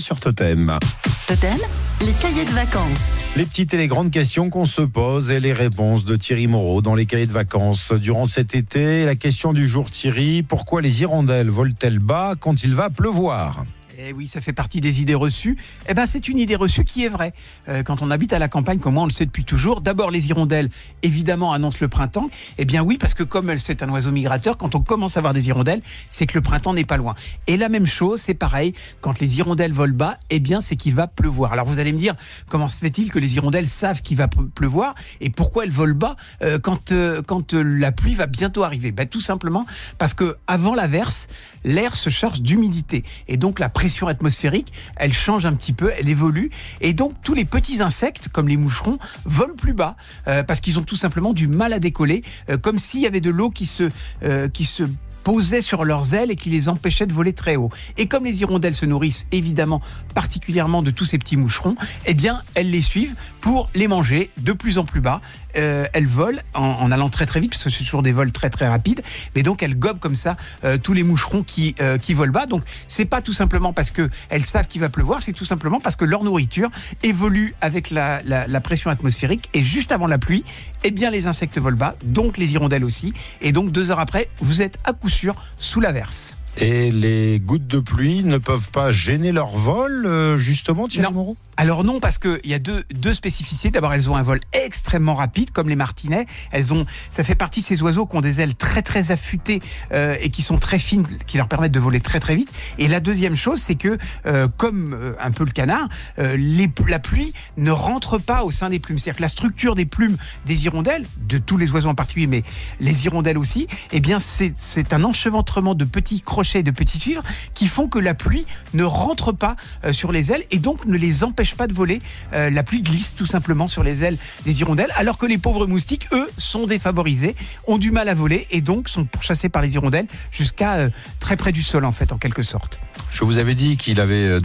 sur Totem. Totem, les cahiers de vacances. Les petites et les grandes questions qu'on se pose et les réponses de Thierry Moreau dans les cahiers de vacances. Durant cet été, la question du jour Thierry, pourquoi les hirondelles volent-elles bas quand il va pleuvoir? Eh oui, ça fait partie des idées reçues. Eh ben, c'est une idée reçue qui est vraie. Euh, quand on habite à la campagne, comme moi, on le sait depuis toujours. D'abord, les hirondelles, évidemment, annoncent le printemps. Eh bien, oui, parce que comme c'est un oiseau migrateur, quand on commence à voir des hirondelles, c'est que le printemps n'est pas loin. Et la même chose, c'est pareil. Quand les hirondelles volent bas, eh bien, c'est qu'il va pleuvoir. Alors, vous allez me dire, comment se fait-il que les hirondelles savent qu'il va pleuvoir et pourquoi elles volent bas euh, quand euh, quand la pluie va bientôt arriver? Ben, tout simplement parce que avant l'averse, l'air se charge d'humidité et donc la pression atmosphérique, elle change un petit peu, elle évolue. Et donc, tous les petits insectes, comme les moucherons, volent plus bas euh, parce qu'ils ont tout simplement du mal à décoller, euh, comme s'il y avait de l'eau qui se, euh, qui se posaient sur leurs ailes et qui les empêchaient de voler très haut. Et comme les hirondelles se nourrissent évidemment particulièrement de tous ces petits moucherons, eh bien elles les suivent pour les manger de plus en plus bas. Euh, elles volent en, allant très très vite parce que c'est toujours des vols très très rapides. Mais donc elles gobent comme ça euh, tous les moucherons qui euh, qui volent bas. Donc c'est pas tout simplement parce que elles savent qu'il va pleuvoir, c'est tout simplement parce que leur nourriture évolue avec la, la, la pression atmosphérique et juste avant la pluie, eh bien les insectes volent bas, donc les hirondelles aussi. Et donc deux heures après, vous êtes à coup sous l'averse. Et les gouttes de pluie ne peuvent pas gêner leur vol, euh, justement, Thierry Non. Moreau? Alors non, parce qu'il y a deux, deux spécificités. D'abord, elles ont un vol extrêmement rapide, comme les martinets. Elles ont, ça fait partie de ces oiseaux qui ont des ailes très très affûtées euh, et qui sont très fines, qui leur permettent de voler très très vite. Et la deuxième chose, c'est que, euh, comme euh, un peu le canard, les, la pluie ne rentre pas au sein des plumes. C'est-à-dire que la structure des plumes des hirondelles, de tous les oiseaux en particulier, mais les hirondelles aussi, eh bien c'est un enchevêtrement de petits crochets, de petites fibres qui font que la pluie ne rentre pas euh, sur les ailes et donc ne les empêche pas de voler. Euh, la pluie glisse tout simplement sur les ailes des hirondelles, alors que les pauvres moustiques, eux, sont défavorisés, ont du mal à voler et donc sont pourchassés par les hirondelles jusqu'à euh, très près du sol en fait, en quelque sorte. Je vous avais dit qu'il avait